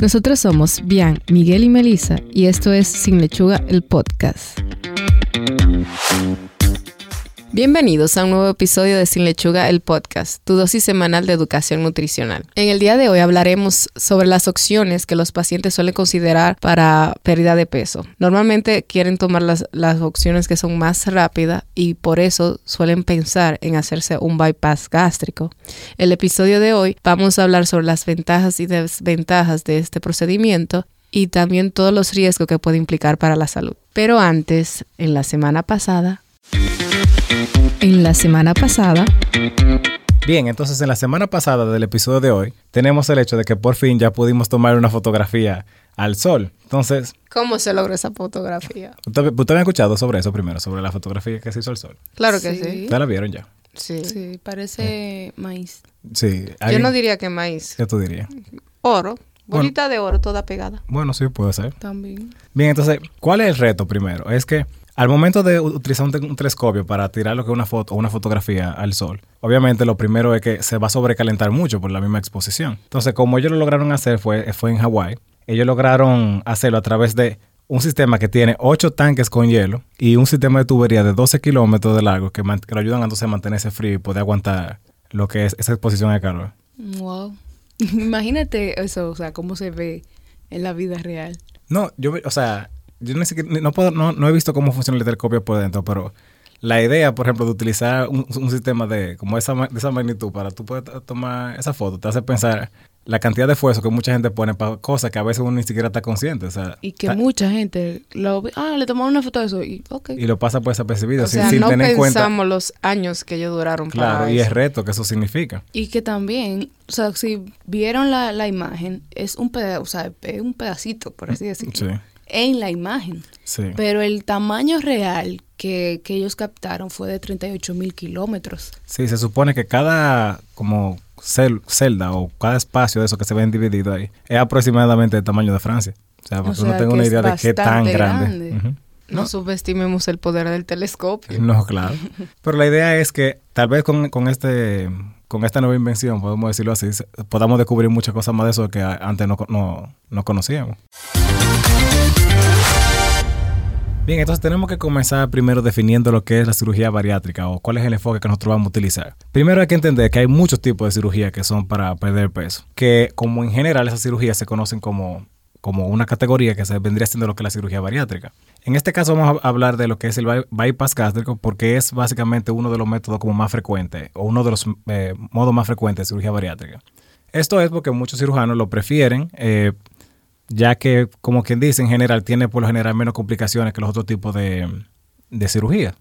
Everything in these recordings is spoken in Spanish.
Nosotros somos Bian, Miguel y Melissa y esto es Sin Lechuga, el podcast. Bienvenidos a un nuevo episodio de Sin Lechuga, el podcast, tu dosis semanal de educación nutricional. En el día de hoy hablaremos sobre las opciones que los pacientes suelen considerar para pérdida de peso. Normalmente quieren tomar las, las opciones que son más rápidas y por eso suelen pensar en hacerse un bypass gástrico. El episodio de hoy vamos a hablar sobre las ventajas y desventajas de este procedimiento y también todos los riesgos que puede implicar para la salud. Pero antes, en la semana pasada, en la semana pasada. Bien, entonces en la semana pasada del episodio de hoy tenemos el hecho de que por fin ya pudimos tomar una fotografía al sol. Entonces... ¿Cómo se logró esa fotografía? ¿Ustedes usted habían escuchado sobre eso primero, sobre la fotografía que se hizo al sol? Claro que sí. ¿Ustedes la vieron ya? Sí. Sí, parece maíz. Sí. Yo ¿alguien- no diría que maíz. ¿Qué tú dirías? Oro. Bolita de oro toda pegada. Bueno, sí, puede ser. También. Bien, entonces, ¿cuál es el reto primero? Es que al momento de utilizar un, te- un telescopio para tirar lo que es una foto o una fotografía al sol, obviamente lo primero es que se va a sobrecalentar mucho por la misma exposición. Entonces, como ellos lo lograron hacer fue, fue en Hawái, ellos lograron hacerlo a través de un sistema que tiene ocho tanques con hielo y un sistema de tubería de 12 kilómetros de largo que, lo ayudan entonces a mantenerse frío y poder aguantar lo que es esa exposición al calor. Wow. Imagínate eso, o sea, cómo se ve en la vida real. No, yo, o sea, yo ni siquiera, no, puedo, no, no he visto cómo funciona el telescopio por dentro, pero la idea, por ejemplo, de utilizar un, un sistema de como esa, de esa magnitud para tú poder t- tomar esa foto, te hace pensar la cantidad de esfuerzo que mucha gente pone para cosas que a veces uno ni siquiera está consciente, o sea, Y que mucha gente lo ah, le tomaron una foto de eso y ok. y lo pasa por desapercibido, O sin, sea, sin no tener en cuenta. pensamos los años que ellos duraron Claro, para y eso. es reto que eso significa. Y que también, o sea, si vieron la, la imagen, es un pedazo, o sea, es un pedacito, por así decirlo, Sí, en la imagen. sí. Pero el tamaño real que, que ellos captaron fue de 38 mil kilómetros. Sí, se supone que cada como cel- celda o cada espacio de eso que se ven dividido ahí es aproximadamente del tamaño de Francia. O sea, para que uno sea, tenga que una idea de qué tan grande. No subestimemos el poder del telescopio. No, claro. Pero la idea es que tal vez con, con este con esta nueva invención, podemos decirlo así, podamos descubrir muchas cosas más de eso que antes no, no, no conocíamos. Bien, entonces tenemos que comenzar primero definiendo lo que es la cirugía bariátrica o cuál es el enfoque que nosotros vamos a utilizar. Primero hay que entender que hay muchos tipos de cirugía que son para perder peso, que como en general esas cirugías se conocen como, como una categoría que se vendría siendo lo que es la cirugía bariátrica. En este caso vamos a hablar de lo que es el by- bypass gástrico porque es básicamente uno de los métodos como más frecuentes o uno de los eh, modos más frecuentes de cirugía bariátrica. Esto es porque muchos cirujanos lo prefieren, eh, ya que, como quien dice, en general tiene por lo general menos complicaciones que los otros tipos de, de cirugía.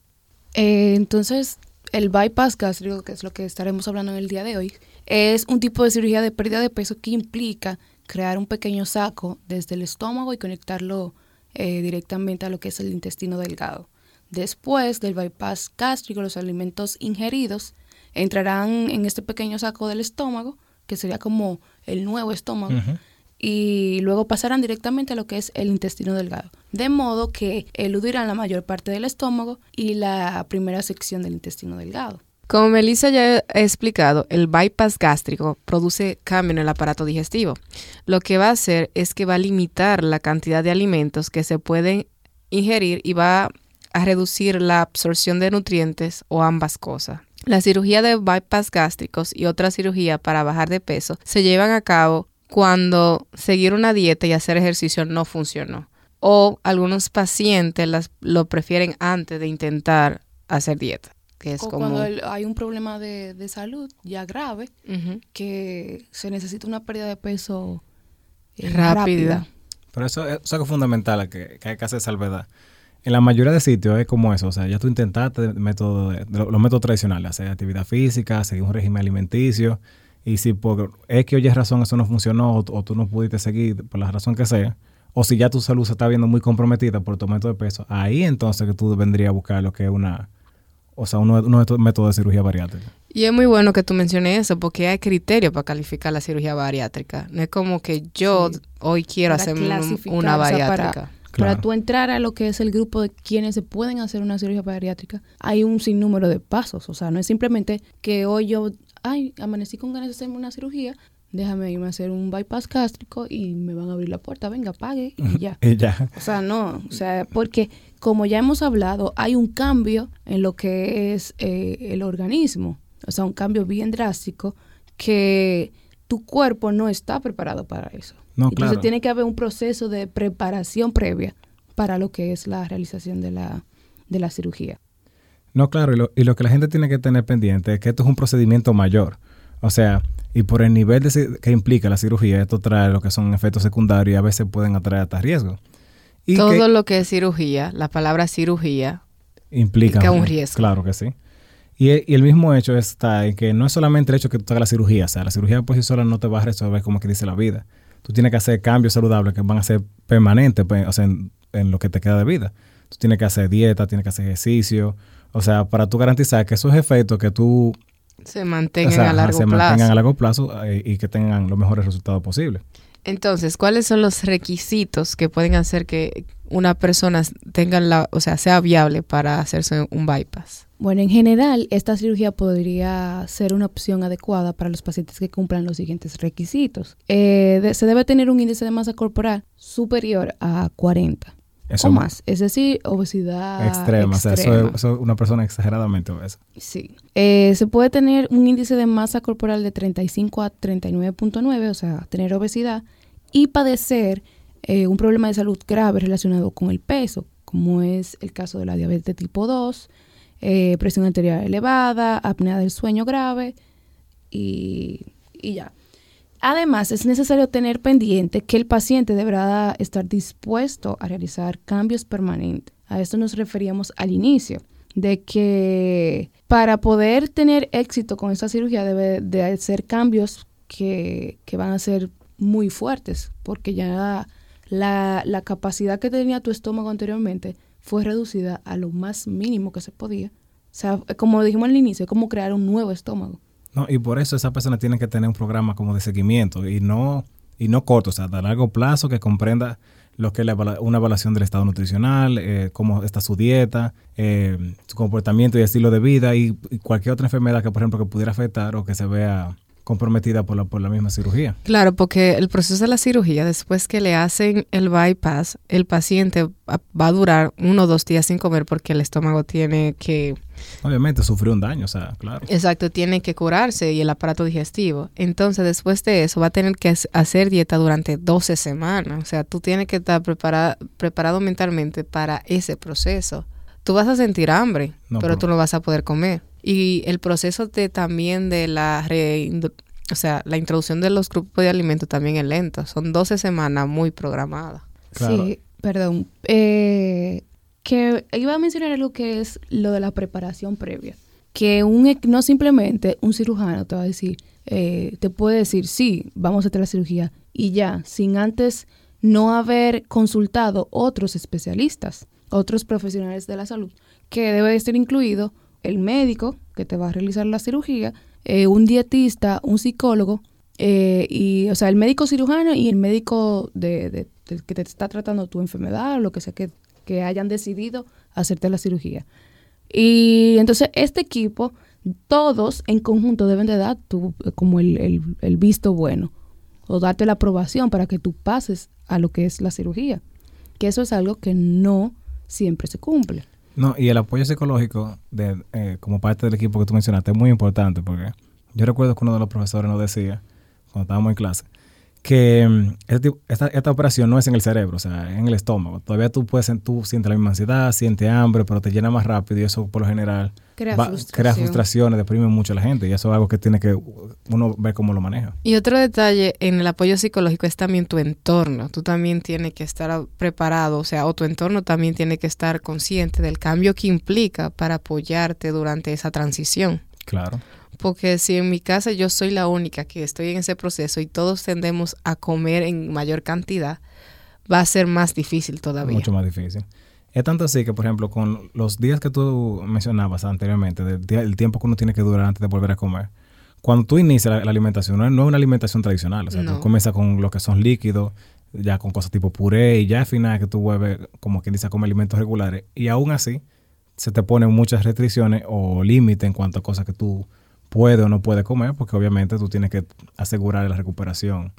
Eh, entonces, el bypass gástrico, que es lo que estaremos hablando en el día de hoy, es un tipo de cirugía de pérdida de peso que implica crear un pequeño saco desde el estómago y conectarlo eh, directamente a lo que es el intestino delgado. Después del bypass gástrico, los alimentos ingeridos entrarán en este pequeño saco del estómago, que sería como el nuevo estómago. Y luego pasarán directamente a lo que es el intestino delgado. De modo que eludirán la mayor parte del estómago y la primera sección del intestino delgado. Como Melissa ya ha explicado, el bypass gástrico produce cambio en el aparato digestivo. Lo que va a hacer es que va a limitar la cantidad de alimentos que se pueden ingerir y va a reducir la absorción de nutrientes o ambas cosas. La cirugía de bypass gástricos y otra cirugía para bajar de peso se llevan a cabo cuando seguir una dieta y hacer ejercicio no funcionó. O algunos pacientes las, lo prefieren antes de intentar hacer dieta. Que es o como... cuando el- hay un problema de, de salud ya grave, que se necesita una pérdida de peso eh, Rápida. rápida. Pero eso, eso es algo fundamental que, que hay que hacer salvedad. En la mayoría de sitios es como eso, o sea, ya tú intentaste método de- de lo- los métodos tradicionales, hacer actividad física, seguir un régimen alimenticio, y si por X o Y razón eso no funcionó o, o tú no pudiste seguir por la razón que sea, o si ya tu salud se está viendo muy comprometida por tu aumento de peso, ahí entonces que tú vendrías a buscar lo que es una, o sea, uno, uno de estos métodos de cirugía bariátrica. Y es muy bueno que tú menciones eso porque hay criterios para calificar la cirugía bariátrica. No es como que yo Sí. hoy quiero Para hacerme una o sea, para- bariátrica. Claro. Para tú entrar a lo que es el grupo de quienes se pueden hacer una cirugía bariátrica, hay un sinnúmero de pasos. O sea, no es simplemente que hoy yo, ay, amanecí con ganas de hacerme una cirugía, déjame irme a hacer un bypass gástrico y me van a abrir la puerta, venga, pague y ya. Y ya. O sea, no, o sea, porque como ya hemos hablado, hay un cambio en lo que es eh, el organismo, o sea, un cambio bien drástico que tu cuerpo no está preparado para eso. No, Entonces claro. tiene que haber un proceso de preparación previa para lo que es la realización de la, de la cirugía. No, claro, y lo, y lo que la gente tiene que tener pendiente es que esto es un procedimiento mayor. O sea, y por el nivel de, que implica la cirugía, esto trae lo que son efectos secundarios y a veces pueden atraer hasta riesgos. Y Todo que lo que es cirugía, la palabra cirugía, implica implica un riesgo. Claro que sí. Y, y el mismo hecho está en que no es solamente el hecho que tú hagas la cirugía, o sea, la cirugía por sí sola no te va a resolver como que dice la vida. Tú tienes que hacer cambios saludables que van a ser permanentes, pues, o sea, en, en lo que te queda de vida. Tú tienes que hacer dieta, tienes que hacer ejercicio, o sea, para tú garantizar que esos efectos que tú se o mantengan sea, a largo se plazo. mantengan a largo plazo eh, y que tengan los mejores resultados posibles. Entonces, ¿cuáles son los requisitos que pueden hacer que una persona tenga la, o sea, sea viable para hacerse un bypass? Bueno, en general, esta cirugía podría ser una opción adecuada para los pacientes que cumplan los siguientes requisitos. Eh, de- se debe tener un índice de masa corporal superior a 40 Eso o más, es decir, obesidad extrema. O sea, eso es, eso es una persona exageradamente obesa. Sí. Eh, se puede tener un índice de masa corporal de 35 a 39.9, o sea, tener obesidad, y padecer eh, un problema de salud grave relacionado con el peso, como es el caso de la diabetes tipo 2, eh, presión arterial elevada, apnea del sueño grave y, y ya. Además, es necesario tener pendiente que el paciente deberá estar dispuesto a realizar cambios permanentes. A esto nos referíamos al inicio, de que para poder tener éxito con esta cirugía debe de hacer cambios que, van a ser muy fuertes, porque ya la, la capacidad que tenía tu estómago anteriormente fue reducida a lo más mínimo que se podía. O sea, como dijimos al inicio, es como crear un nuevo estómago. No, y por eso esa persona tiene que tener un programa como de seguimiento y no, y no corto, o sea, de largo plazo que comprenda lo que es la una evaluación del estado nutricional, eh, cómo está su dieta, eh, su comportamiento y estilo de vida y, y cualquier otra enfermedad que, por ejemplo, que pudiera afectar o que se vea comprometida por la, por la misma cirugía. Claro, porque el proceso de la cirugía, después que le hacen el bypass, el paciente va a durar uno o dos días sin comer porque el estómago tiene que, Obviamente sufrió un daño, o sea, claro. exacto, tiene que curarse y el aparato digestivo. Entonces, después de eso, va a tener que hac- hacer dieta durante 12 semanas. O sea, tú tienes que estar prepara- preparado mentalmente para ese proceso. Tú vas a sentir hambre, No, pero pero- tú no vas a poder comer. Y el proceso de también de la o sea, la introducción de los grupos de alimentos también es lento. Son 12 semanas muy programadas. Claro. Sí, perdón. Eh, que iba a mencionar algo que es lo de la preparación previa. Que un, ex- no simplemente un cirujano te va a decir, eh, te puede decir, sí, vamos a hacer la cirugía y ya, sin antes no haber consultado otros especialistas, otros profesionales de la salud, que debe estar incluido el médico que te va a realizar la cirugía, eh, un dietista, un psicólogo, eh, y, o sea, el médico cirujano y el médico de, que te está tratando tu enfermedad o lo que sea que, que hayan decidido hacerte la cirugía. Y entonces este equipo, todos en conjunto deben de dar tu, como el, el- el visto bueno o darte la aprobación para que tú pases a lo que es la cirugía. Que eso es algo que no siempre se cumple. No, y el apoyo psicológico de, eh, como parte del equipo que tú mencionaste es muy importante porque yo recuerdo que uno de los profesores nos decía, cuando estábamos en clase, que mm, este tipo- esta, esta operación no es en el cerebro, o sea, es en el estómago. Todavía tú puedes, tú sientes la misma ansiedad, sientes hambre, pero te llena más rápido y eso por lo general Crea va- frustración. crea frustraciones, deprime mucho a la gente y eso es algo que tiene que uno ver cómo lo maneja. Y otro detalle en el apoyo psicológico es también tu entorno. Tú también tienes que estar preparado, o sea, o tu entorno también tiene que estar consciente del cambio que implica para apoyarte durante esa transición. Claro. Porque si en mi casa yo soy la única que estoy en ese proceso y todos tendemos a comer en mayor cantidad, va a ser más difícil todavía. Mucho más difícil. Es tanto así que, por ejemplo, con los días que tú mencionabas anteriormente, del día- el tiempo que uno tiene que durar antes de volver a comer, cuando tú inicias la, la alimentación, no es, no es una alimentación tradicional. O sea, No. tú comienzas con lo que son líquidos, ya con cosas tipo puré, y ya al final que tú vuelves, como quien dice, a comer alimentos regulares. Y aún así, se te ponen muchas restricciones o límites en cuanto a cosas que tú puede o no puede comer, porque obviamente tú tienes que asegurar la recuperación.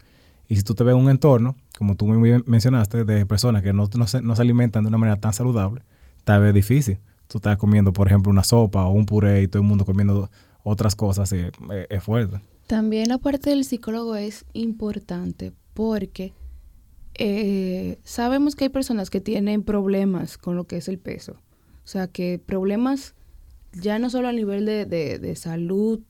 Y si tú te ves en un entorno, como tú muy mencionaste, de personas que no, no, se, no se alimentan de una manera tan saludable, tal vez difícil. Tú estás comiendo, por ejemplo, una sopa o un puré y todo el mundo comiendo otras cosas, es fuerte. También la parte del psicólogo es importante porque eh, sabemos que hay personas que tienen problemas con lo que es el peso. O sea, que problemas ya no solo a nivel de, de, salud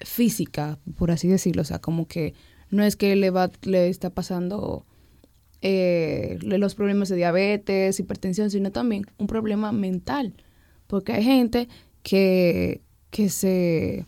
física, por así decirlo, o sea, como que no es que le, va, le está pasando eh, los problemas de diabetes, hipertensión, sino también un problema mental. Porque hay gente que, que se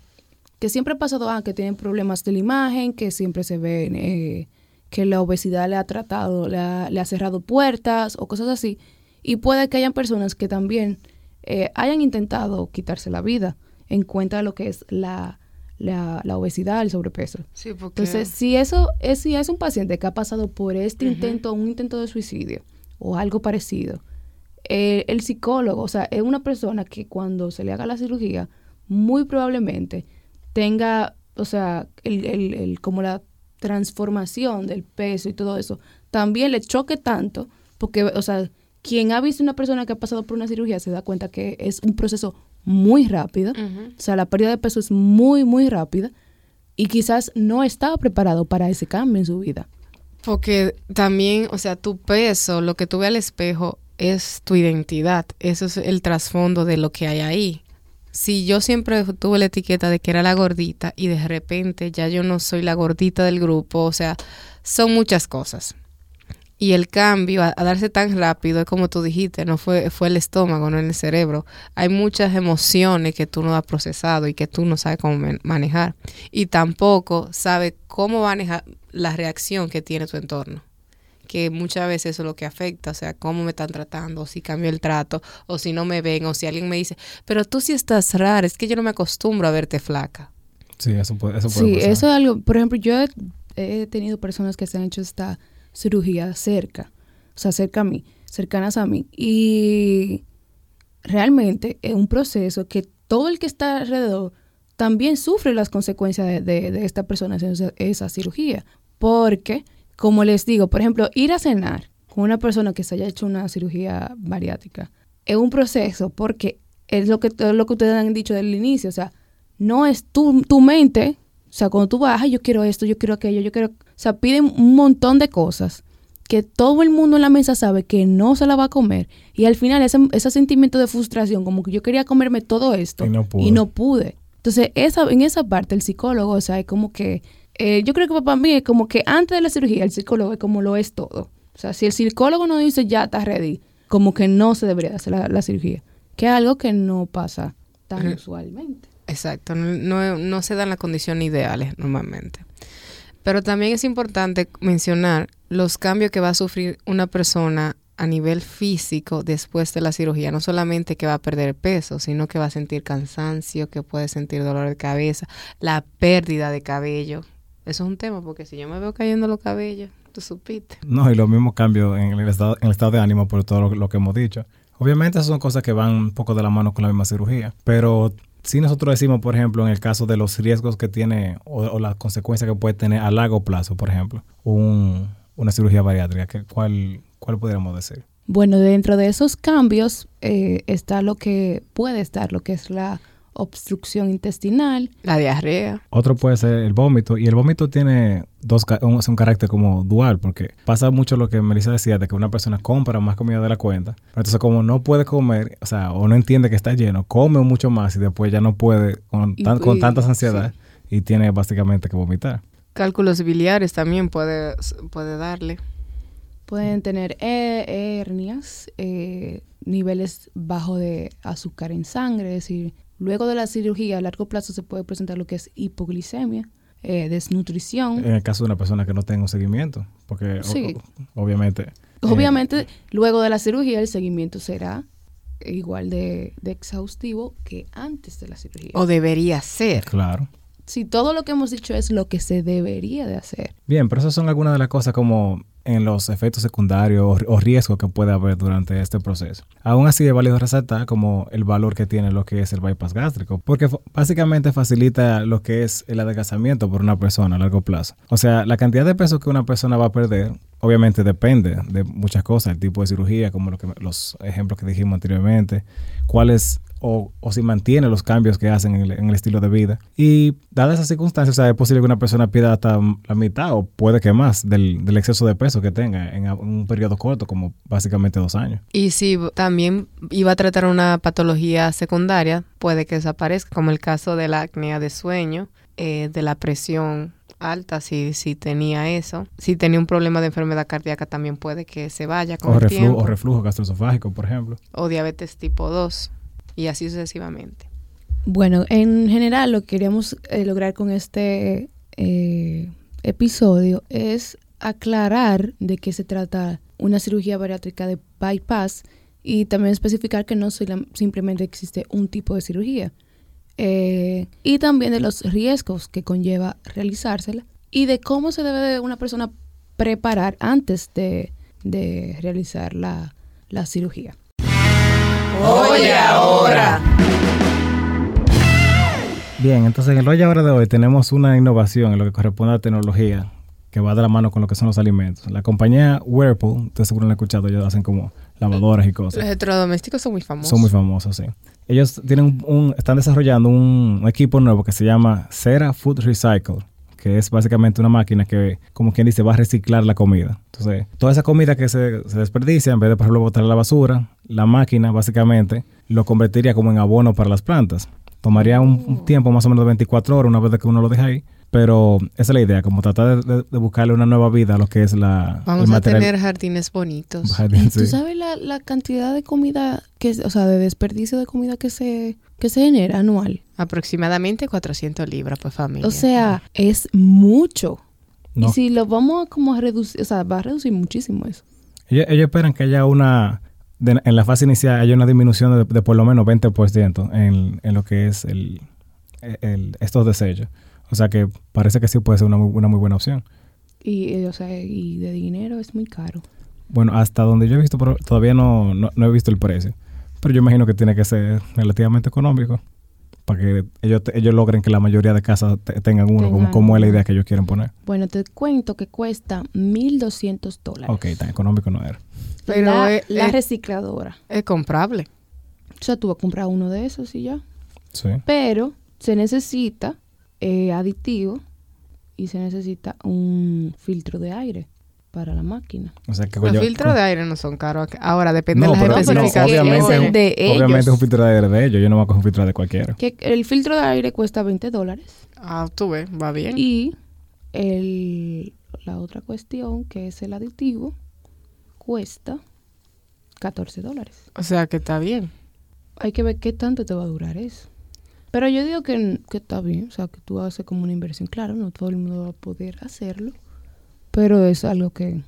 que siempre ha pasado ah, que tienen problemas de la imagen, que siempre se ven eh, que la obesidad le ha tratado, le ha, cerrado puertas o cosas así. Y puede que hayan personas que también eh, hayan intentado quitarse la vida en cuenta de lo que es la, la, obesidad, el sobrepeso. Sí, porque... Entonces, si eso es, si es un paciente que ha pasado por este intento, un intento de suicidio o algo parecido, eh, el psicólogo, o sea, es una persona que cuando se le haga la cirugía, muy probablemente tenga, o sea, el, el, el, como la transformación del peso y todo eso, también le choque tanto, porque, o sea, quien ha visto una persona que ha pasado por una cirugía se da cuenta que es un proceso muy rápido, o sea, la pérdida de peso es muy, muy rápida y quizás no estaba preparado para ese cambio en su vida. Porque también, o sea, tu peso, lo que tú ves al espejo es tu identidad, eso es el trasfondo de lo que hay ahí si yo siempre tuve la etiqueta de que era la gordita y de repente ya yo no soy la gordita del grupo, o sea, son muchas cosas. Y el cambio a, darse tan rápido es como tú dijiste, no fue, fue el estómago, no en el cerebro. Hay muchas emociones que tú no has procesado y que tú no sabes cómo manejar. Y tampoco sabes cómo manejar la reacción que tiene tu entorno que muchas veces eso es lo que afecta, o sea, cómo me están tratando, o si cambio el trato, o si no me ven, o si alguien me dice, pero tú sí estás rara, es que yo no me acostumbro a verte flaca. Sí, eso puede, eso puede Sí, eso es algo, por ejemplo, yo he, tenido personas que se han hecho esta cirugía cerca, o sea, cerca a mí, cercanas a mí, y realmente es un proceso que todo el que está alrededor también sufre las consecuencias de, esta persona haciendo esa cirugía, porque como les digo, por ejemplo, ir a cenar con una persona que se haya hecho una cirugía bariátrica es un proceso porque es lo que, lo que ustedes han dicho del inicio, o sea, no es tu, tu mente, o sea, cuando tú vas, yo quiero esto, yo quiero aquello, yo quiero, sea, piden un montón de cosas que todo el mundo en la mesa sabe que no se la va a comer y al final ese, ese sentimiento de frustración, como que yo quería comerme todo esto y no pude. Y no pude. Entonces, esa, en esa parte el psicólogo, o sea, es como que eh, yo creo que para mí es como que antes de la cirugía el psicólogo es como lo es todo. O sea, si el psicólogo no dice ya está ready, como que no se debería hacer la, cirugía. Que es algo que no pasa tan usualmente. Exacto, no, no se dan las condiciones ideales normalmente. Pero también es importante mencionar los cambios que va a sufrir una persona a nivel físico después de la cirugía. No solamente que va a perder peso, sino que va a sentir cansancio, que puede sentir dolor de cabeza, la pérdida de cabello, eso es un tema, porque si yo me veo cayendo los cabellos, tú supiste. No, y los mismos cambios en el estado, en el estado de ánimo por todo lo, que hemos dicho. Obviamente son cosas que van un poco de la mano con la misma cirugía, pero si nosotros decimos, por ejemplo, en el caso de los riesgos que tiene o, las consecuencias que puede tener a largo plazo, por ejemplo, una cirugía bariátrica, ¿cuál, ¿cuál podríamos decir? Bueno, dentro de esos cambios eh, está lo que puede estar, lo que es la obstrucción intestinal. La diarrea. Otro puede ser el vómito. Y el vómito tiene dos un, un carácter como dual, porque pasa mucho lo que Melissa decía, de que una persona compra más comida de la cuenta. Entonces, como no puede comer, o sea, o no entiende que está lleno, come mucho más y después ya no puede con, con tantas ansiedades y tiene básicamente que vomitar. Cálculos biliares también puede, puede darle. Pueden tener hernias, eh, niveles bajos de azúcar en sangre, es decir, Luego de la cirugía, a largo plazo se puede presentar lo que es hipoglicemia, eh, desnutrición. En el caso de una persona que no tenga un seguimiento, porque obviamente... Eh, obviamente, luego de la cirugía el seguimiento será igual de, exhaustivo que antes de la cirugía. O debería ser. Claro. Si todo lo que hemos dicho es lo que se debería de hacer. Bien, pero esas son algunas de las cosas como en los efectos secundarios o, riesgos que puede haber durante este proceso. Aún así es válido resaltar como el valor que tiene lo que es el bypass gástrico, porque básicamente facilita lo que es el adelgazamiento por una persona a largo plazo. O sea, la cantidad de peso que una persona va a perder obviamente depende de muchas cosas, el tipo de cirugía, como lo que, los ejemplos que dijimos anteriormente, cuáles o, si mantiene los cambios que hacen en el, en el estilo de vida. Y dadas esas circunstancias, es posible que una persona pierda hasta la mitad o puede que más del, del exceso de peso que tenga en un periodo corto, como básicamente dos años. Y si también iba a tratar una patología secundaria, puede que desaparezca, como el caso de la apnea de sueño, eh, de la presión alta, si, si tenía eso. Si tenía un problema de enfermedad cardíaca, también puede que se vaya con O, el reflu- tiempo. o reflujo gastroesofágico, por ejemplo. o diabetes tipo 2 y así sucesivamente. Bueno, en general lo que queríamos eh, lograr con este eh, episodio es aclarar de qué se trata una cirugía bariátrica de bypass y también especificar que no simplemente existe un tipo de cirugía. Eh, y también de los riesgos que conlleva realizársela y de cómo se debe de una persona preparar antes de, de realizar la, la cirugía. Oye, ahora. Bien, entonces en el Oye Ahora de hoy tenemos una innovación en lo que corresponde a la tecnología que va de la mano con lo que son los alimentos. La compañía Whirlpool, ustedes seguro lo han escuchado, ellos hacen como lavadoras y cosas. Los electrodomésticos son muy famosos. Son muy famosos, sí. Ellos tienen un, están desarrollando un, un equipo nuevo que se llama Cera Food Recycle, que es básicamente una máquina que, como quien dice, va a reciclar la comida. Entonces, toda esa comida que se, se desperdicia, en vez de, por ejemplo, botar a la basura, la máquina básicamente lo convertiría como en abono para las plantas. Tomaría un, un tiempo más o menos de 24 horas una vez que uno lo deja ahí, pero esa es la idea, como tratar de, buscarle una nueva vida a lo que es la, Vamos el a material. tener jardines bonitos. Jardín, ¿Tú sabes la, la cantidad de comida, que, o sea, de desperdicio de comida que se, que se genera anual? Aproximadamente 400 libras por familia. O sea, es mucho. No. Y si lo vamos a como a reducir, o sea, va a reducir muchísimo eso. Ellos, ellos esperan que haya una, de- en la fase inicial, haya una disminución de, de por lo menos 20% en, en lo que es el, el- estos desechos. O sea que parece que sí puede ser una muy, una muy buena opción. Y, eh, o sea, y de dinero es muy caro. Bueno, hasta donde yo he visto, pero todavía no, no, no he visto el precio. Pero yo imagino que tiene que ser relativamente económico para que ellos, ellos logren que la mayoría de casas te- tengan uno, como, Tengan como es la idea que ellos quieren poner. Bueno, te cuento que cuesta 1.200 dólares. Ok, tan económico no era. Pero la, es- la es- recicladora. Es comprable. O sea, tú vas a comprar uno de esos y ya. Sí. Pero se necesita eh, aditivo y se necesita un filtro de aire para la máquina. O sea que Los yo- filtros de aire no son caros. Ahora depende No, de pero, las pero no, es de obviamente ellos. es un filtro de aire de ellos. Yo no me voy a coger un filtro de cualquiera. Que el filtro de aire cuesta 20 dólares. Ah, tú ves, va bien. Y el, la otra cuestión, que es el aditivo, cuesta 14 dólares. O sea que está bien. Hay que ver qué tanto te va a durar eso. Pero yo digo que, que está bien, o sea, que tú haces como una inversión. Claro, no todo el mundo va a poder hacerlo, pero es algo que,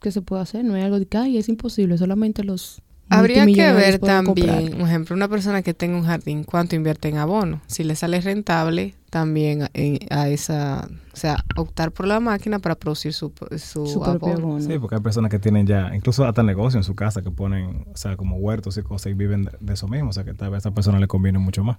que se puede hacer. No es algo de que, ay, es imposible, solamente los Habría que ver también, por ejemplo, una persona que tenga un jardín, cuánto invierte en abono. Si le sale rentable, también a esa, o sea, optar por la máquina para producir su, su, su propio abono. abono. Sí, porque hay personas que tienen ya, incluso hasta negocio en su casa que ponen, o sea, como huertos y cosas y viven de, de eso mismo. O sea, que tal vez a esa persona le conviene mucho más.